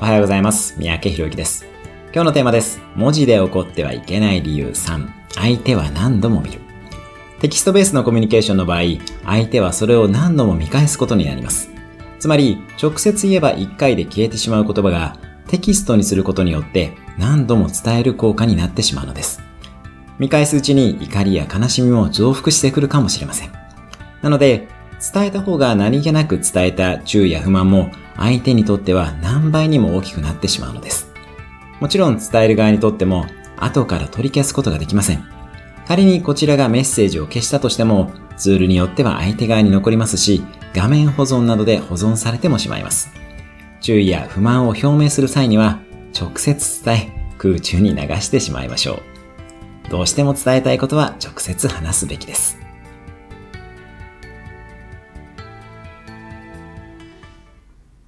おはようございます。三宅博之です。今日のテーマです。文字で起こってはいけない理由3。相手は何度も見る。テキストベースのコミュニケーションの場合、相手はそれを何度も見返すことになります。つまり、直接言えば1回で消えてしまう言葉が、テキストにすることによって何度も伝える効果になってしまうのです。見返すうちに怒りや悲しみも増幅してくるかもしれません。なので、伝えた方が何気なく伝えた注意や不満も相手にとっては何倍にも大きくなってしまうのです。もちろん伝える側にとっても後から取り消すことができません。仮にこちらがメッセージを消したとしてもツールによっては相手側に残りますし画面保存などで保存されてもしまいます。注意や不満を表明する際には直接伝え空中に流してしまいましょう。どうしても伝えたいことは直接話すべきです。